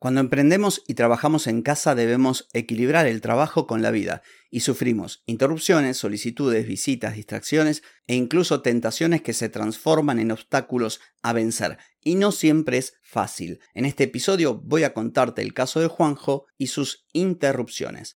Cuando emprendemos y trabajamos en casa debemos equilibrar el trabajo con la vida y sufrimos interrupciones, solicitudes, visitas, distracciones e incluso tentaciones que se transforman en obstáculos a vencer. Y no siempre es fácil. En este episodio voy a contarte el caso de Juanjo y sus interrupciones.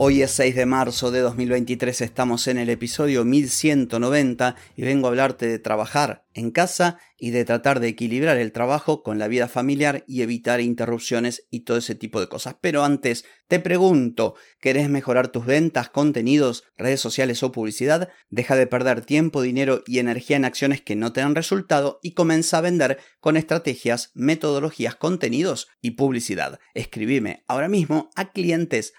Hoy es 6 de marzo de 2023, estamos en el episodio 1190 y vengo a hablarte de trabajar en casa y de tratar de equilibrar el trabajo con la vida familiar y evitar interrupciones y todo ese tipo de cosas. Pero antes, te pregunto, ¿querés mejorar tus ventas, contenidos, redes sociales o publicidad? Deja de perder tiempo, dinero y energía en acciones que no te dan resultado y comienza a vender con estrategias, metodologías, contenidos y publicidad. Escribime ahora mismo a clientes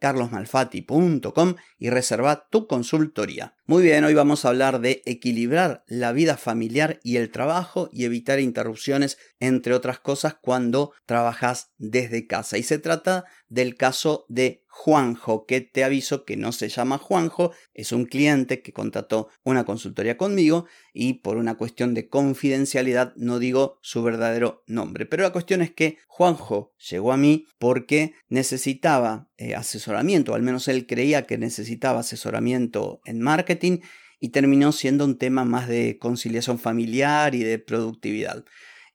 carlosmalfati.com y reserva tu consultoría. Muy bien, hoy vamos a hablar de equilibrar la vida familiar y el trabajo y evitar interrupciones, entre otras cosas, cuando trabajas desde casa. Y se trata del caso de Juanjo, que te aviso que no se llama Juanjo, es un cliente que contrató una consultoría conmigo y por una cuestión de confidencialidad no digo su verdadero nombre. Pero la cuestión es que Juanjo llegó a mí porque necesitaba eh, asesoramiento, al menos él creía que necesitaba asesoramiento en marketing y terminó siendo un tema más de conciliación familiar y de productividad.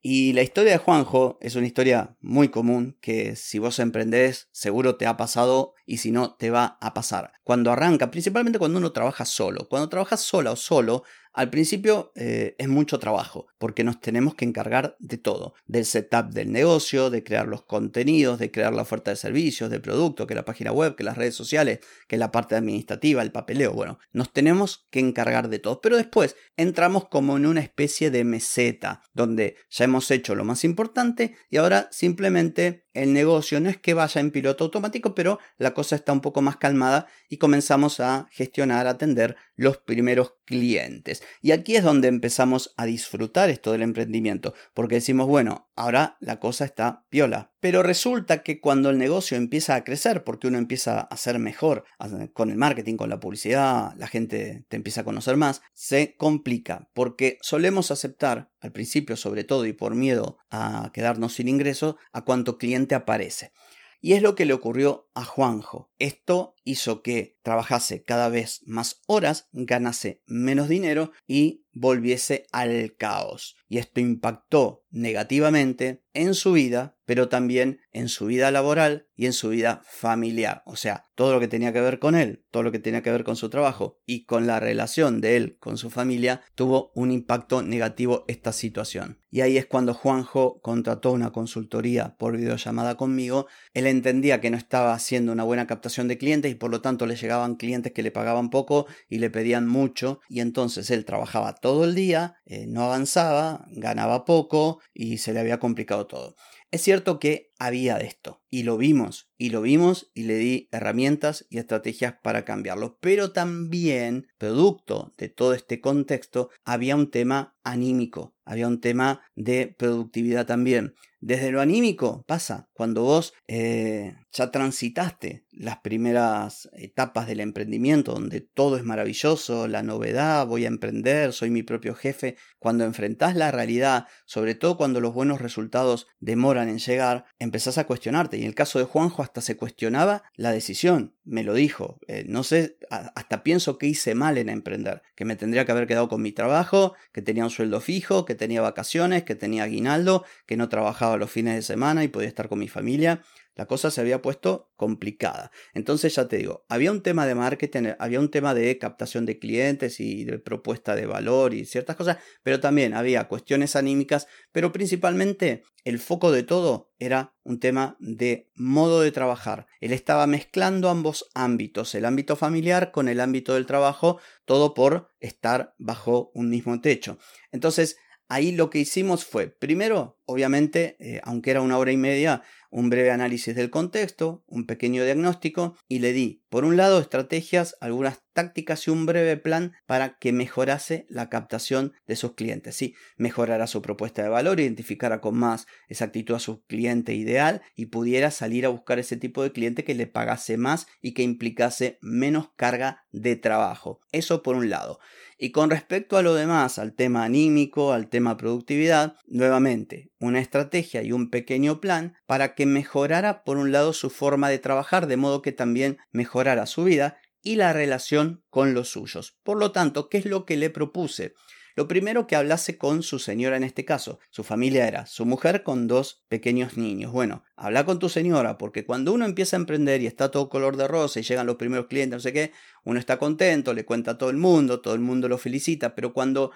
Y la historia de Juanjo es una historia muy común que si vos emprendés seguro te ha pasado y si no te va a pasar. Cuando arranca, principalmente cuando uno trabaja solo, cuando trabajas sola o solo, al principio eh, es mucho trabajo, porque nos tenemos que encargar de todo, del setup del negocio, de crear los contenidos, de crear la oferta de servicios, de producto, que la página web, que las redes sociales, que la parte administrativa, el papeleo, bueno, nos tenemos que encargar de todo. Pero después entramos como en una especie de meseta, donde ya hemos hecho lo más importante y ahora simplemente el negocio no es que vaya en piloto automático, pero la cosa está un poco más calmada y comenzamos a gestionar, a atender los primeros clientes. Y aquí es donde empezamos a disfrutar esto del emprendimiento, porque decimos, bueno, ahora la cosa está piola. Pero resulta que cuando el negocio empieza a crecer, porque uno empieza a ser mejor con el marketing, con la publicidad, la gente te empieza a conocer más, se complica, porque solemos aceptar, al principio sobre todo y por miedo a quedarnos sin ingresos, a cuánto cliente aparece. Y es lo que le ocurrió a Juanjo. Esto hizo que trabajase cada vez más horas, ganase menos dinero y volviese al caos. Y esto impactó negativamente en su vida, pero también en su vida laboral y en su vida familiar. O sea, todo lo que tenía que ver con él, todo lo que tenía que ver con su trabajo y con la relación de él con su familia, tuvo un impacto negativo esta situación. Y ahí es cuando Juanjo contrató una consultoría por videollamada conmigo. Él entendía que no estaba haciendo una buena captación de clientes por lo tanto le llegaban clientes que le pagaban poco y le pedían mucho y entonces él trabajaba todo el día, eh, no avanzaba, ganaba poco y se le había complicado todo. Es cierto que había de esto y lo vimos y lo vimos y le di herramientas y estrategias para cambiarlo, pero también producto de todo este contexto había un tema anímico, había un tema de productividad también. Desde lo anímico pasa cuando vos eh, ya transitaste las primeras etapas del emprendimiento, donde todo es maravilloso, la novedad, voy a emprender, soy mi propio jefe. Cuando enfrentás la realidad, sobre todo cuando los buenos resultados demoran en llegar, empezás a cuestionarte. Y en el caso de Juanjo hasta se cuestionaba la decisión, me lo dijo. Eh, no sé, hasta pienso que hice mal en emprender, que me tendría que haber quedado con mi trabajo, que tenía un sueldo fijo, que tenía vacaciones, que tenía aguinaldo, que no trabajaba los fines de semana y podía estar con mi familia. La cosa se había puesto complicada. Entonces ya te digo, había un tema de marketing, había un tema de captación de clientes y de propuesta de valor y ciertas cosas, pero también había cuestiones anímicas, pero principalmente el foco de todo era un tema de modo de trabajar. Él estaba mezclando ambos ámbitos, el ámbito familiar con el ámbito del trabajo, todo por estar bajo un mismo techo. Entonces, ahí lo que hicimos fue, primero, obviamente, eh, aunque era una hora y media, un breve análisis del contexto, un pequeño diagnóstico y le di, por un lado, estrategias, algunas tácticas y un breve plan para que mejorase la captación de sus clientes. Sí, mejorara su propuesta de valor, identificara con más exactitud a su cliente ideal y pudiera salir a buscar ese tipo de cliente que le pagase más y que implicase menos carga de trabajo. Eso por un lado. Y con respecto a lo demás, al tema anímico, al tema productividad, nuevamente, una estrategia y un pequeño plan para que mejorara por un lado su forma de trabajar, de modo que también mejorara su vida y la relación con los suyos. Por lo tanto, ¿qué es lo que le propuse? Lo primero que hablase con su señora en este caso. Su familia era su mujer con dos pequeños niños. Bueno, habla con tu señora porque cuando uno empieza a emprender y está todo color de rosa y llegan los primeros clientes, no sé qué, uno está contento, le cuenta a todo el mundo, todo el mundo lo felicita, pero cuando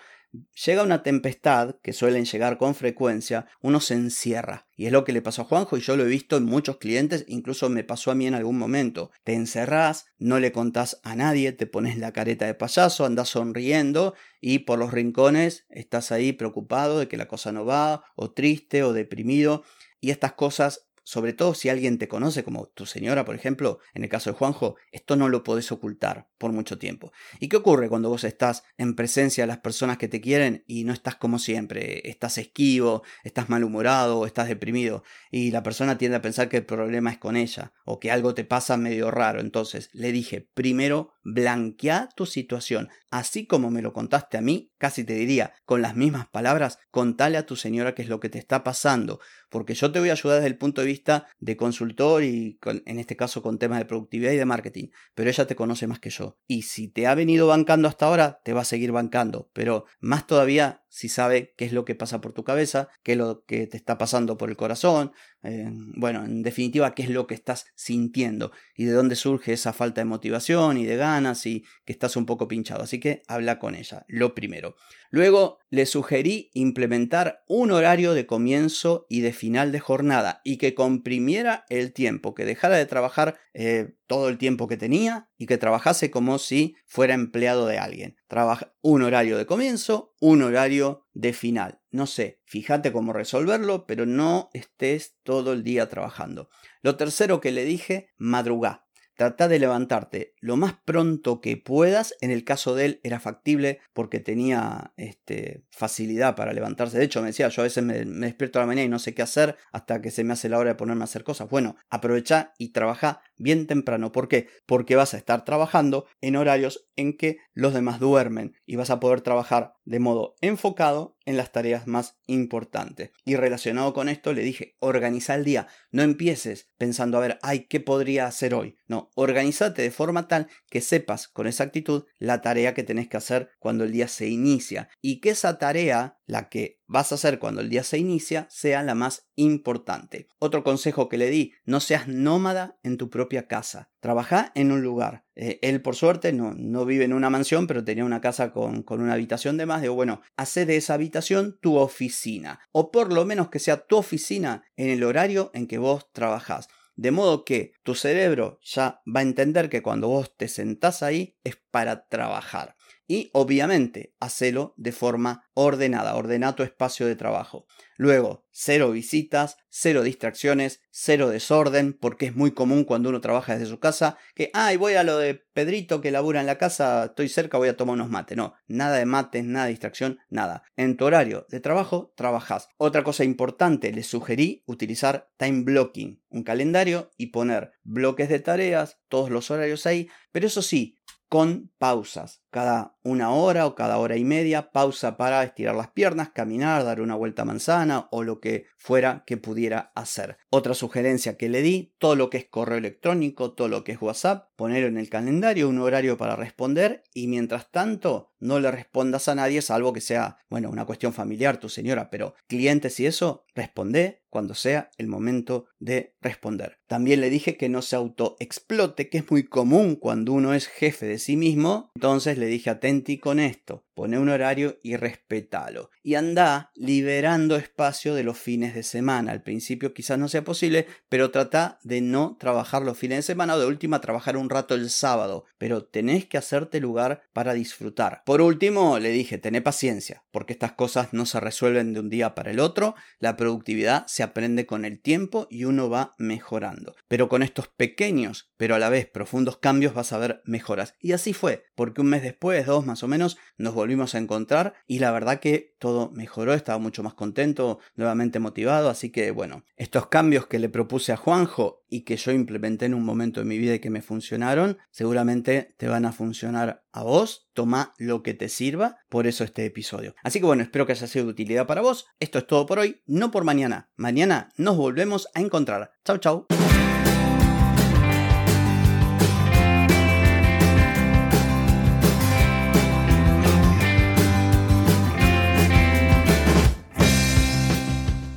llega una tempestad, que suelen llegar con frecuencia, uno se encierra. Y es lo que le pasó a Juanjo y yo lo he visto en muchos clientes, incluso me pasó a mí en algún momento. Te encerrás, no le contás a nadie, te pones la careta de payaso, andas sonriendo y por los rincones estás ahí preocupado de que la cosa no va, o triste, o deprimido. Y estas cosas sobre todo si alguien te conoce, como tu señora, por ejemplo, en el caso de Juanjo, esto no lo podés ocultar por mucho tiempo. ¿Y qué ocurre cuando vos estás en presencia de las personas que te quieren y no estás como siempre? Estás esquivo, estás malhumorado, estás deprimido y la persona tiende a pensar que el problema es con ella o que algo te pasa medio raro. Entonces le dije, primero blanquea tu situación, así como me lo contaste a mí, casi te diría, con las mismas palabras, contale a tu señora qué es lo que te está pasando, porque yo te voy a ayudar desde el punto de vista de consultor y en este caso con temas de productividad y de marketing, pero ella te conoce más que yo. Y si te ha venido bancando hasta ahora, te va a seguir bancando, pero más todavía si sabe qué es lo que pasa por tu cabeza, qué es lo que te está pasando por el corazón, eh, bueno, en definitiva, qué es lo que estás sintiendo y de dónde surge esa falta de motivación y de ganas y que estás un poco pinchado. Así que habla con ella, lo primero. Luego le sugerí implementar un horario de comienzo y de final de jornada y que comprimiera el tiempo, que dejara de trabajar eh, todo el tiempo que tenía y que trabajase como si fuera empleado de alguien. Trabaja un horario de comienzo, un horario de final. No sé, fíjate cómo resolverlo, pero no estés todo el día trabajando. Lo tercero que le dije, madrugá. Trata de levantarte lo más pronto que puedas. En el caso de él era factible porque tenía este, facilidad para levantarse. De hecho, me decía, yo a veces me, despierto a la mañana y no sé qué hacer hasta que se me hace la hora de ponerme a hacer cosas. Bueno, aprovecha y trabaja bien temprano. ¿Por qué? Porque vas a estar trabajando en horarios en que los demás duermen y vas a poder trabajar de modo enfocado en las tareas más importantes. Y relacionado con esto le dije, organiza el día, no empieces pensando a ver, ay, ¿qué podría hacer hoy? No, organízate de forma tal que sepas con exactitud la tarea que tenés que hacer cuando el día se inicia y que esa tarea, la que vas a hacer cuando el día se inicia, sea la más importante. Otro consejo que le di, no seas nómada en tu propia casa. Trabaja en un lugar. Eh, él, por suerte, no, no, vive en una mansión, pero tenía una casa con, con una habitación de más. Digo, bueno, hace de esa habitación tu oficina. O por lo menos que sea tu oficina en el horario en que vos trabajás. De modo que tu cerebro ya va a entender que cuando vos te sentás ahí es para trabajar. Y obviamente, hacelo de forma ordenada, ordena tu espacio de trabajo. Luego, cero visitas, cero distracciones, cero desorden, porque es muy común cuando uno trabaja desde su casa que, ay, voy a lo de Pedrito que labura en la casa, estoy cerca, voy a tomar unos mates. No, nada de mates, nada de distracción, nada. En tu horario de trabajo, trabajas. Otra cosa importante, les sugerí utilizar time blocking, un calendario y poner bloques de tareas, todos los horarios ahí, pero eso sí, con pausas. Cada una hora o cada hora y media, pausa para estirar las piernas, caminar, dar una vuelta a manzana o lo que fuera que pudiera hacer. Otra sugerencia que le di, todo lo que es correo electrónico, todo lo que es WhatsApp, poner en el calendario un horario para responder y mientras tanto no le respondas a nadie salvo que sea, bueno, una cuestión familiar tu señora, pero clientes y eso, responde cuando sea el momento de responder. También le dije que no se autoexplote, que es muy común cuando uno es jefe de sí mismo. Entonces le dije atenti con esto, pone un horario y respetalo. Y anda liberando espacio de los fines de semana. Al principio quizás no sea posible, pero trata de no trabajar los fines de semana o de última trabajar un rato el sábado. Pero tenés que hacerte lugar para disfrutar. Por último, le dije, tené paciencia, porque estas cosas no se resuelven de un día para el otro. La productividad se aprende con el tiempo y uno va mejorando. Pero con estos pequeños, pero a la vez profundos cambios vas a ver mejoras. Y así fue, porque un mes después, dos más o menos, nos volvimos a encontrar y la verdad que todo mejoró, estaba mucho más contento, nuevamente motivado, así que bueno, estos cambios que le propuse a Juanjo y que yo implementé en un momento de mi vida y que me funcionaron, seguramente te van a funcionar a vos, toma lo que te sirva, por eso este episodio. Así que bueno, espero que haya sido de utilidad para vos, esto es todo por hoy, no por mañana, mañana nos volvemos a encontrar. Chau chau.